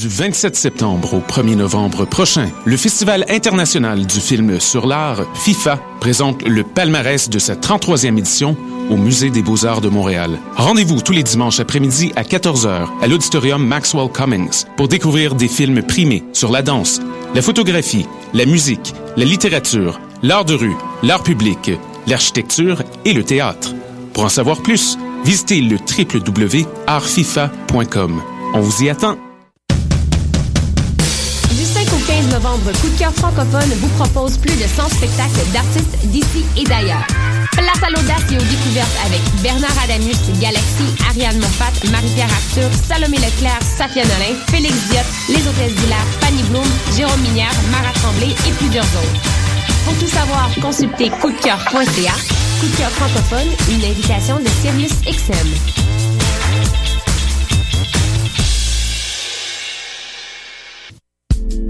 Du 27 septembre au 1er novembre prochain, le Festival international du film sur l'art, FIFA, présente le palmarès de sa 33e édition au Musée des beaux-arts de Montréal. Rendez-vous tous les dimanches après-midi à 14h à l'auditorium Maxwell Cummings pour découvrir des films primés sur la danse, la photographie, la musique, la littérature, l'art de rue, l'art public, l'architecture et le théâtre. Pour en savoir plus, visitez le www.artfifa.com. On vous y attend. Novembre, Coup de cœur francophone vous propose plus de 100 spectacles d'artistes d'ici et d'ailleurs. Place à l'audace et aux découvertes avec Bernard Adamus, Galaxy, Ariane Moffat, Marie-Pierre Arthur, Salomé Leclerc, Safia Nolin, Félix Diot, Les Hôtesses d'Hilaire, Fanny Bloom, Jérôme Minière, Mara Tremblay et plusieurs autres. Pour tout savoir, consultez coupdecoeur.ca. Coup de cœur francophone, une invitation de Sirius XM.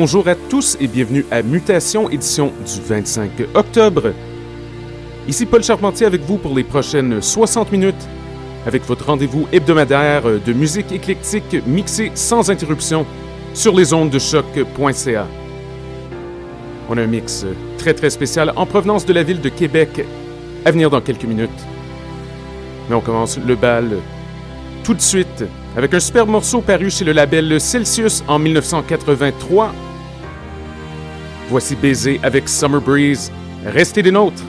Bonjour à tous et bienvenue à Mutation, édition du 25 octobre. Ici Paul Charpentier avec vous pour les prochaines 60 minutes, avec votre rendez-vous hebdomadaire de musique éclectique mixée sans interruption sur les ondes de choc.ca. On a un mix très très spécial en provenance de la ville de Québec à venir dans quelques minutes. Mais on commence le bal tout de suite avec un superbe morceau paru chez le label Celsius en 1983. Voici Baiser avec Summer Breeze. Restez des nôtres.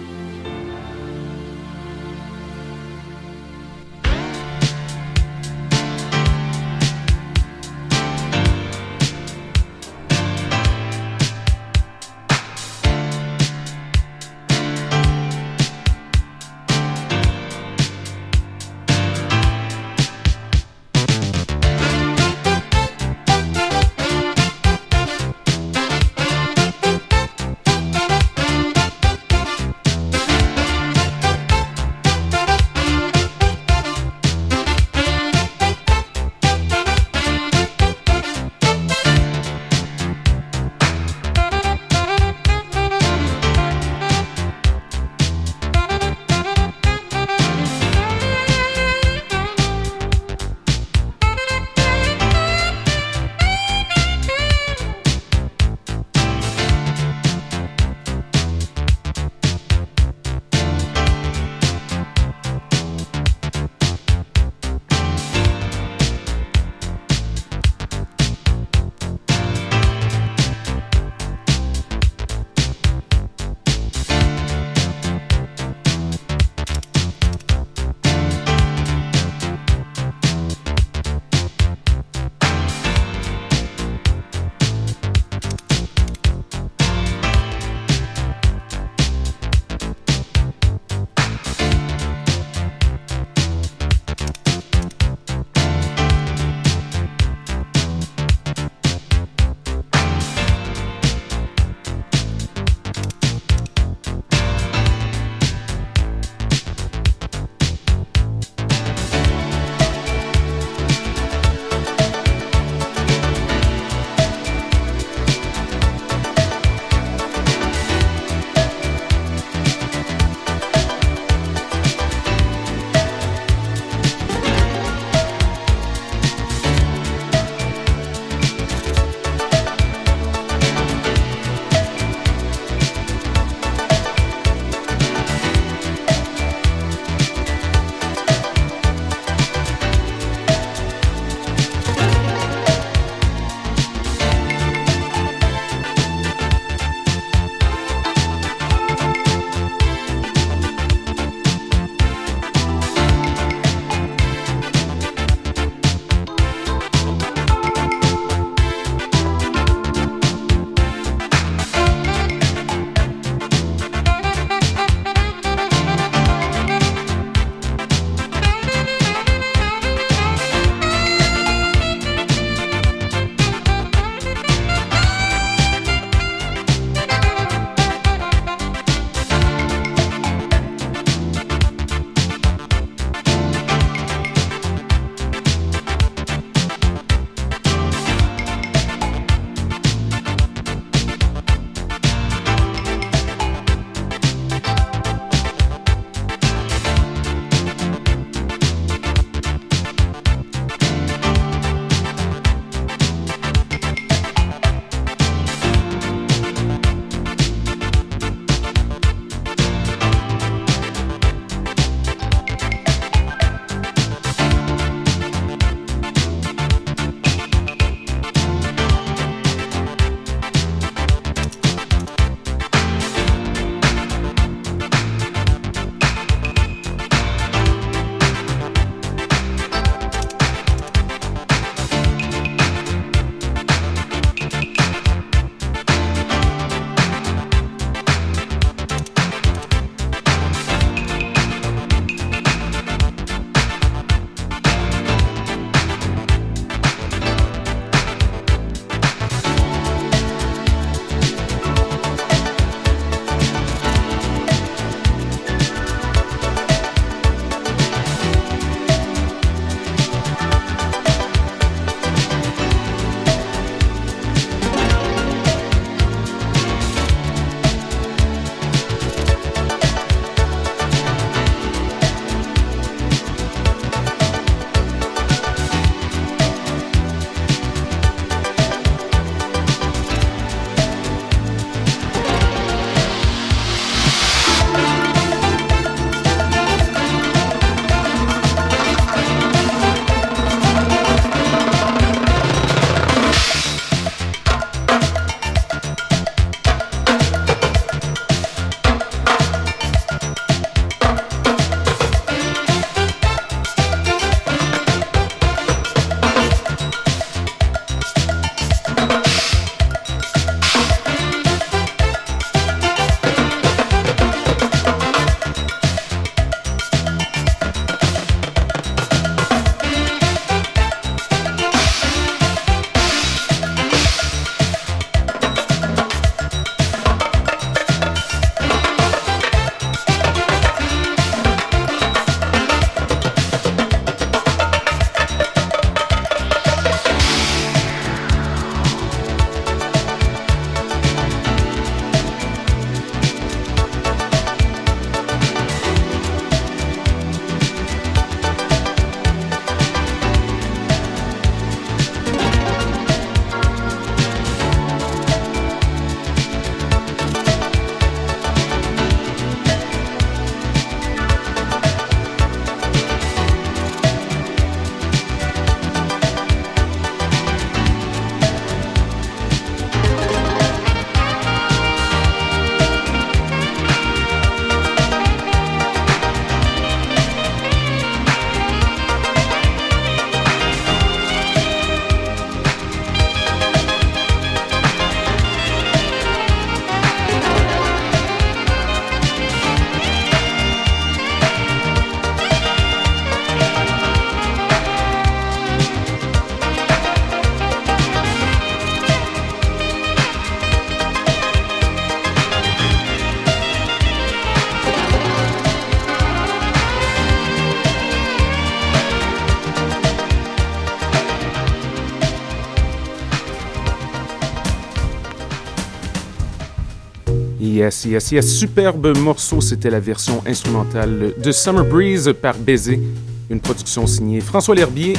Yes, yes, yes. Superbe morceau, c'était la version instrumentale de Summer Breeze par Baiser, une production signée François L'Herbier,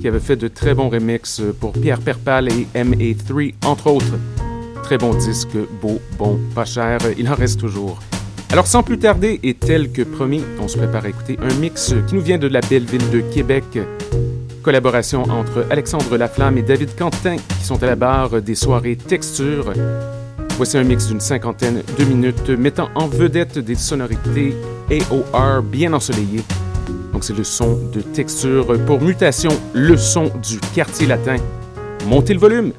qui avait fait de très bons remixes pour Pierre Perpal et MA3, entre autres. Très bon disque, beau, bon, pas cher, il en reste toujours. Alors sans plus tarder, et tel que promis, on se prépare à écouter un mix qui nous vient de la belle ville de Québec. Collaboration entre Alexandre Laflamme et David Quentin, qui sont à la barre des soirées Texture. Voici un mix d'une cinquantaine de minutes mettant en vedette des sonorités AOR bien ensoleillées. Donc c'est le son de texture pour mutation, le son du quartier latin. Montez le volume!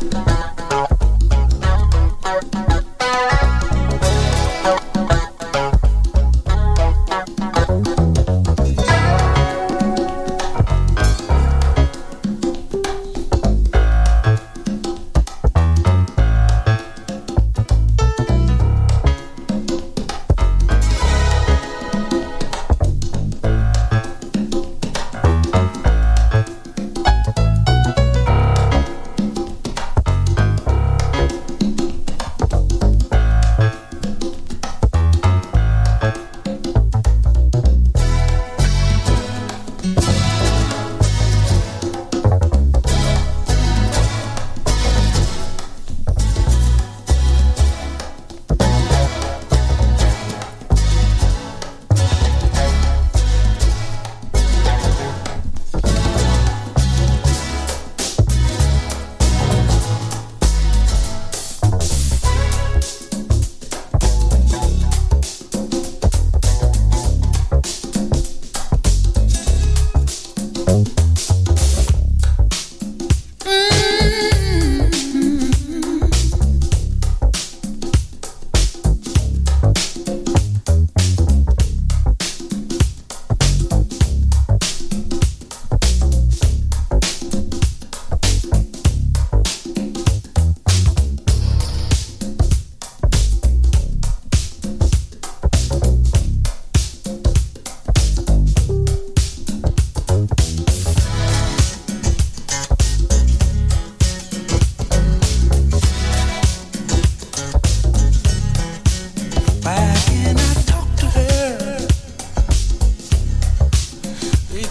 Bye.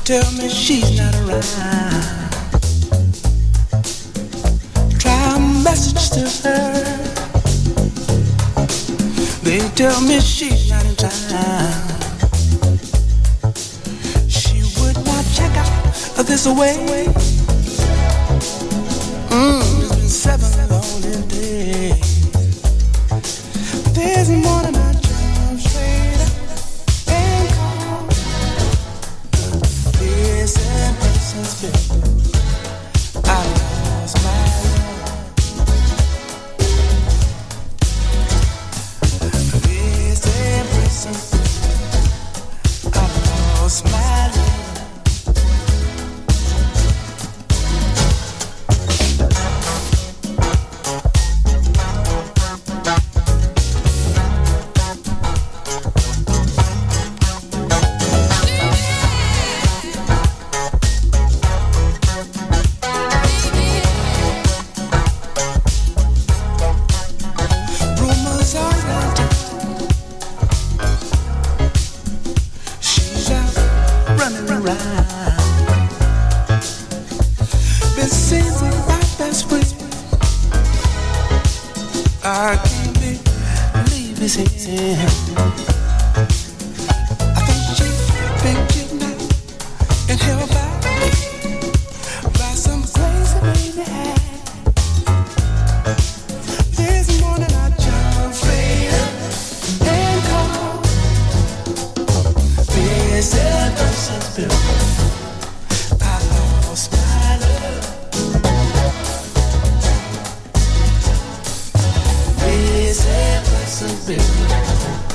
tell me she's not around. Try a message to her. They tell me she's not in town. She would not check out of this way. Mm, it's been seven lonely days. This morning. and business.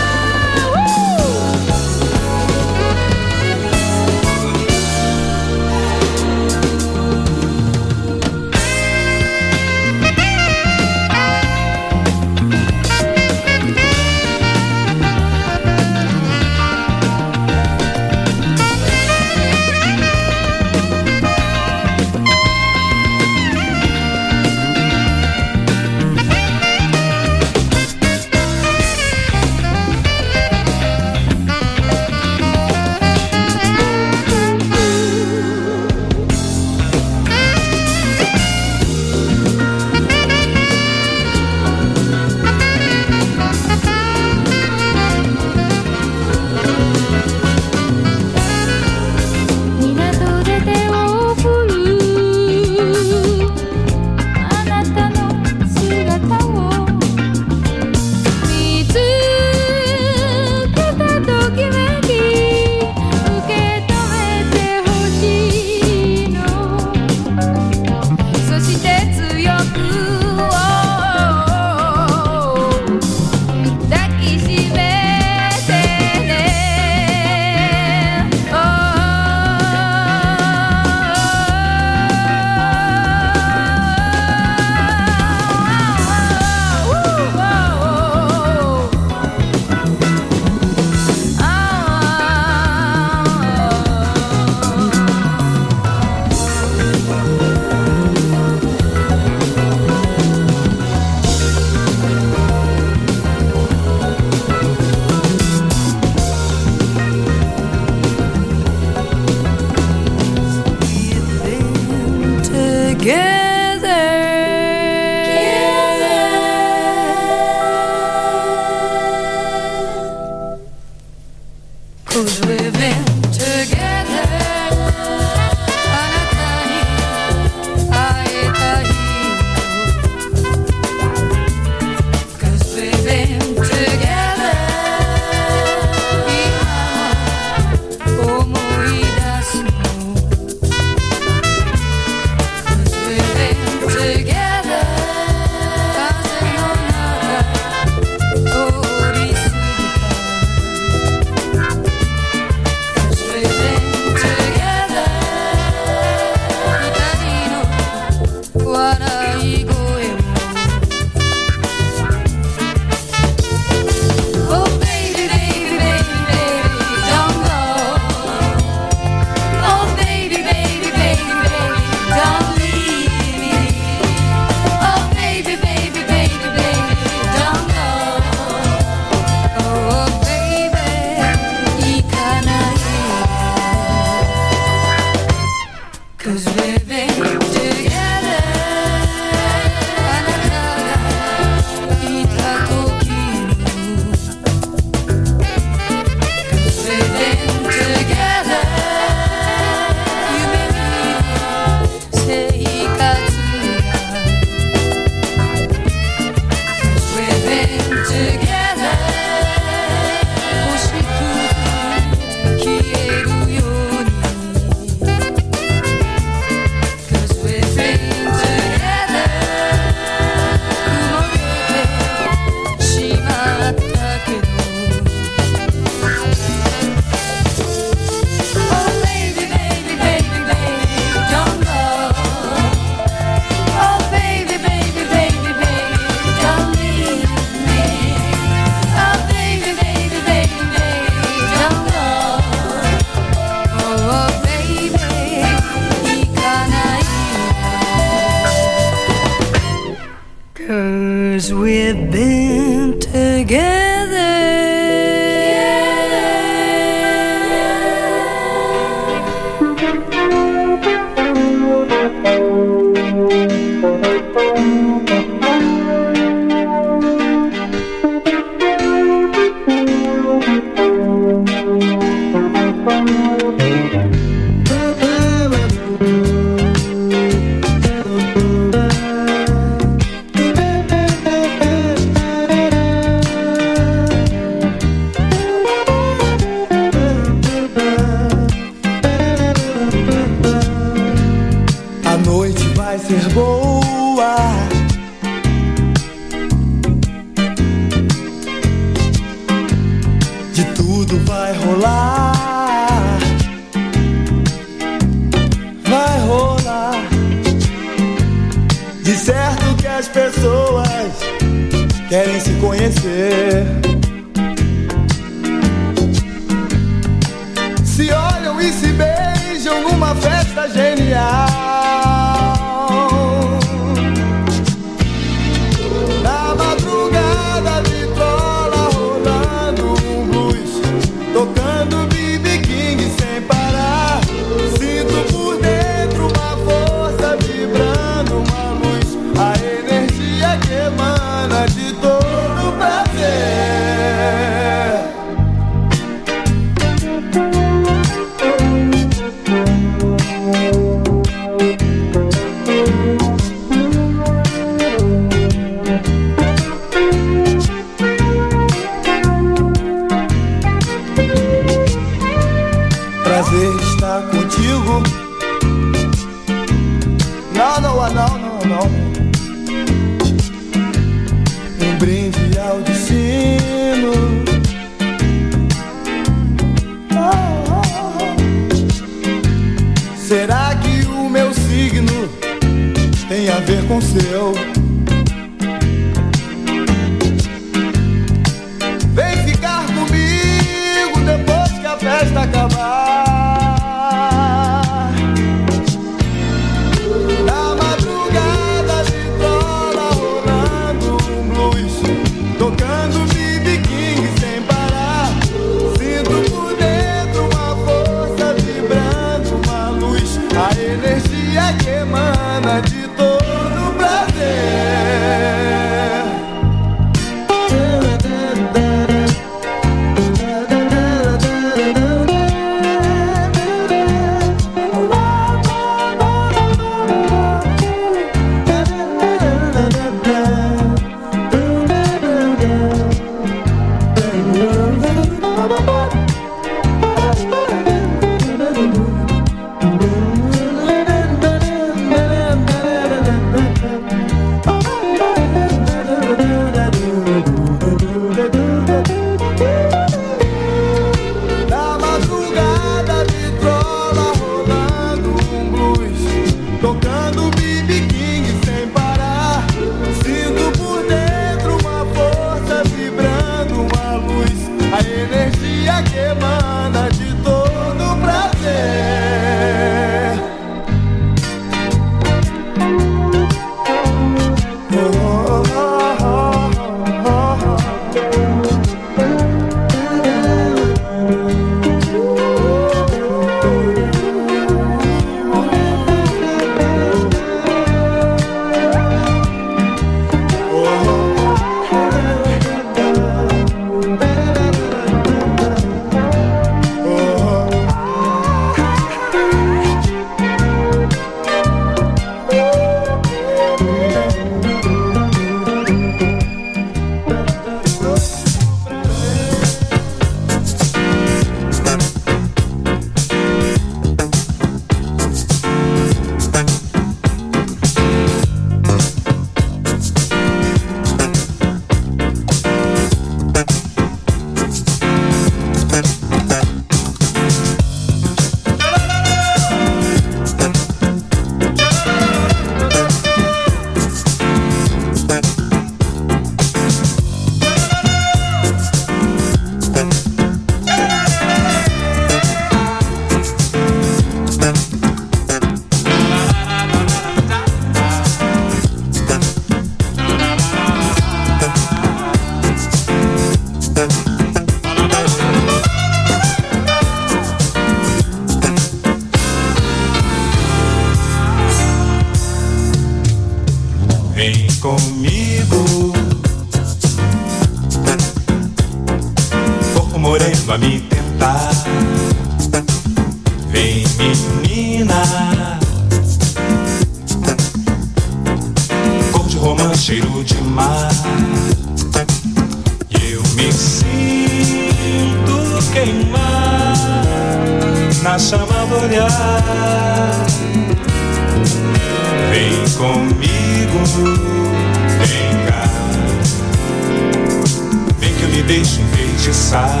enfeitiçar.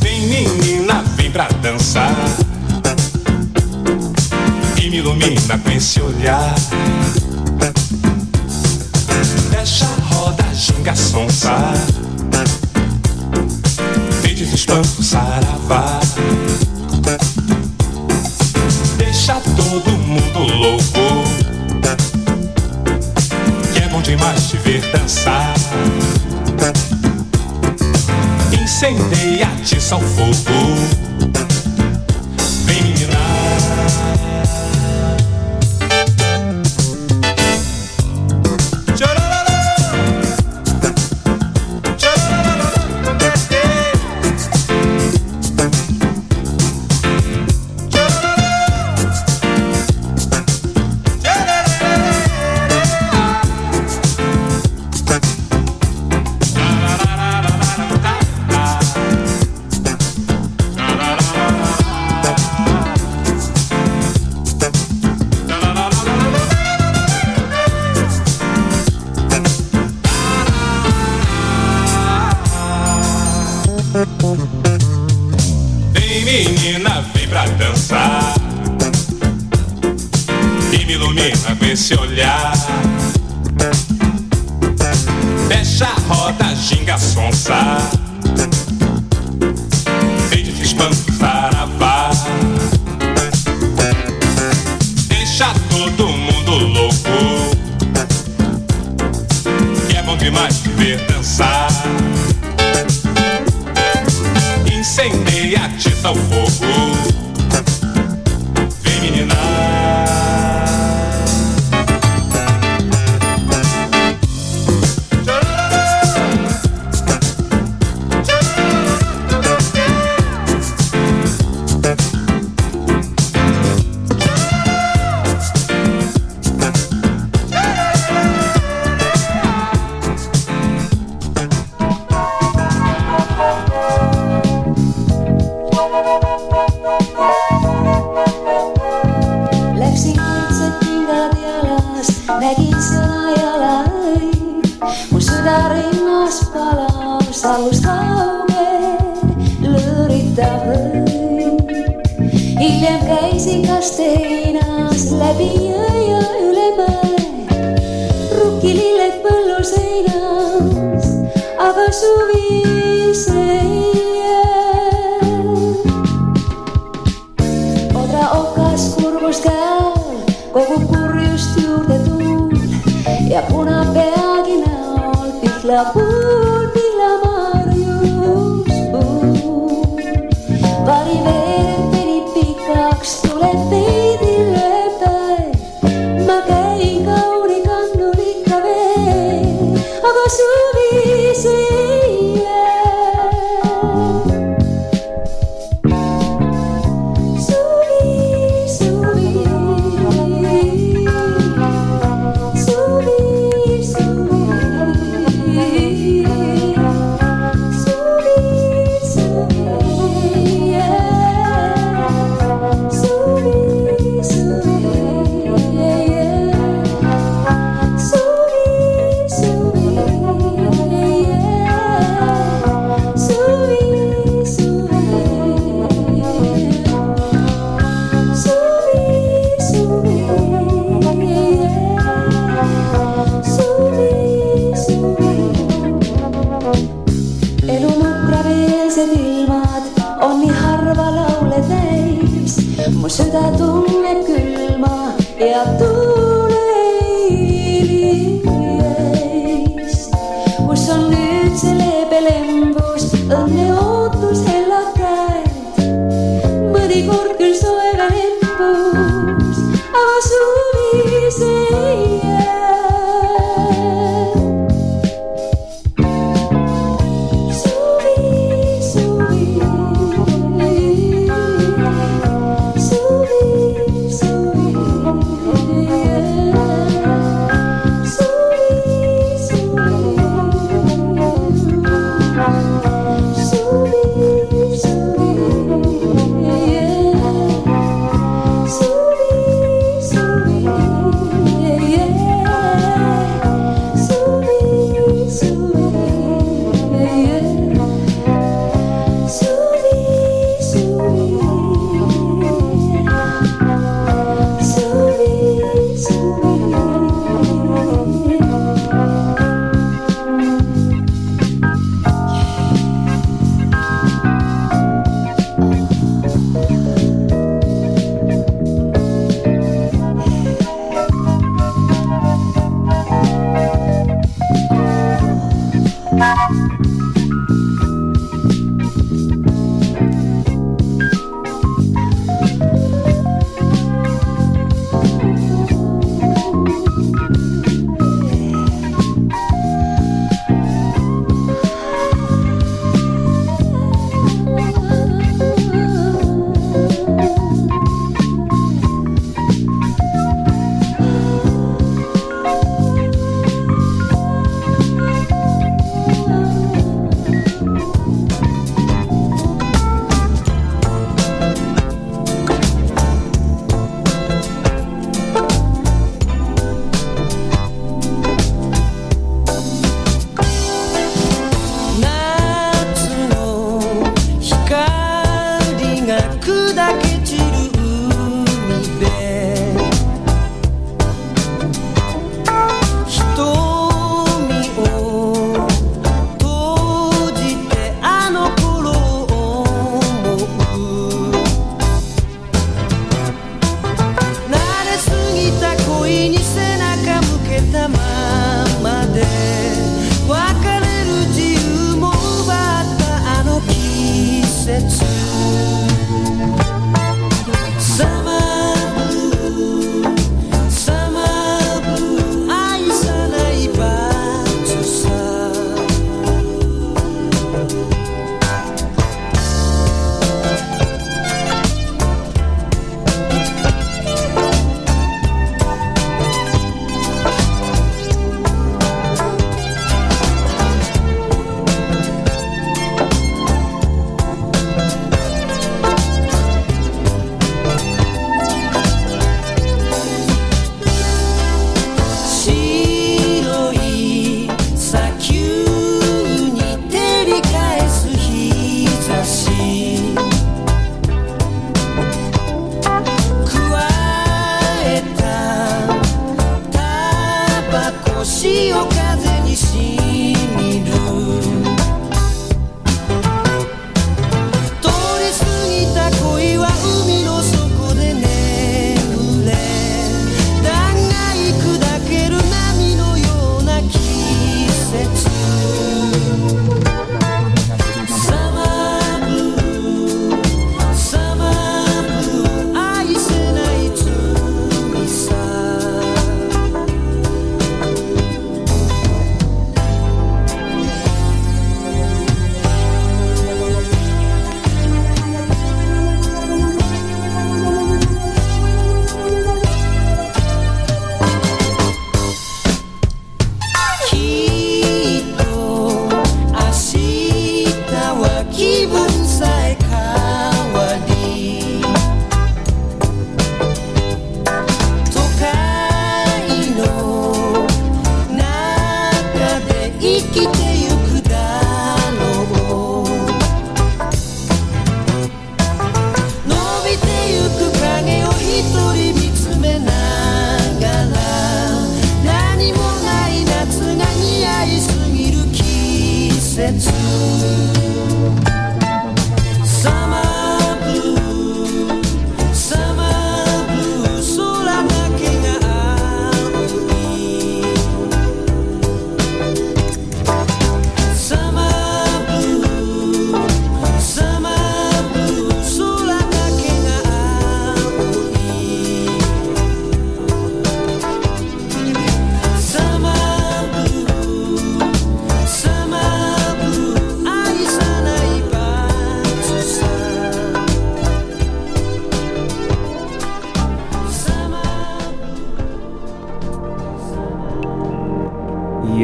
Vem, menina, vem pra dançar. E me ilumina com esse olhar. Deixa a roda, ginga sonsa. Vem de espanto, saravá. Deixa todo mundo louco bom demais te ver dançar. Incendeia-te, fogo, Vem minar.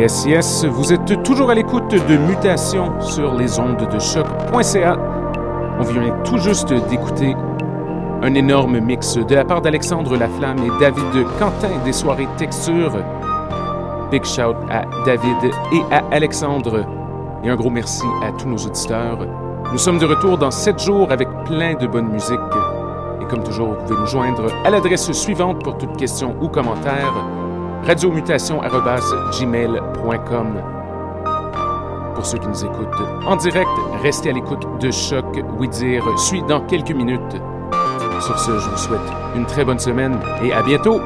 Vous êtes toujours à l'écoute de Mutation sur les ondes de choc.ca. On vient tout juste d'écouter un énorme mix de la part d'Alexandre Laflamme et David Quentin des soirées texture. Big shout à David et à Alexandre. Et un gros merci à tous nos auditeurs. Nous sommes de retour dans 7 jours avec plein de bonne musique. Et comme toujours, vous pouvez nous joindre à l'adresse suivante pour toute question ou commentaire radiomutation.gmail.com. Pour ceux qui nous écoutent en direct, restez à l'écoute de Choc. Oui dire suit dans quelques minutes. Sur ce, je vous souhaite une très bonne semaine et à bientôt!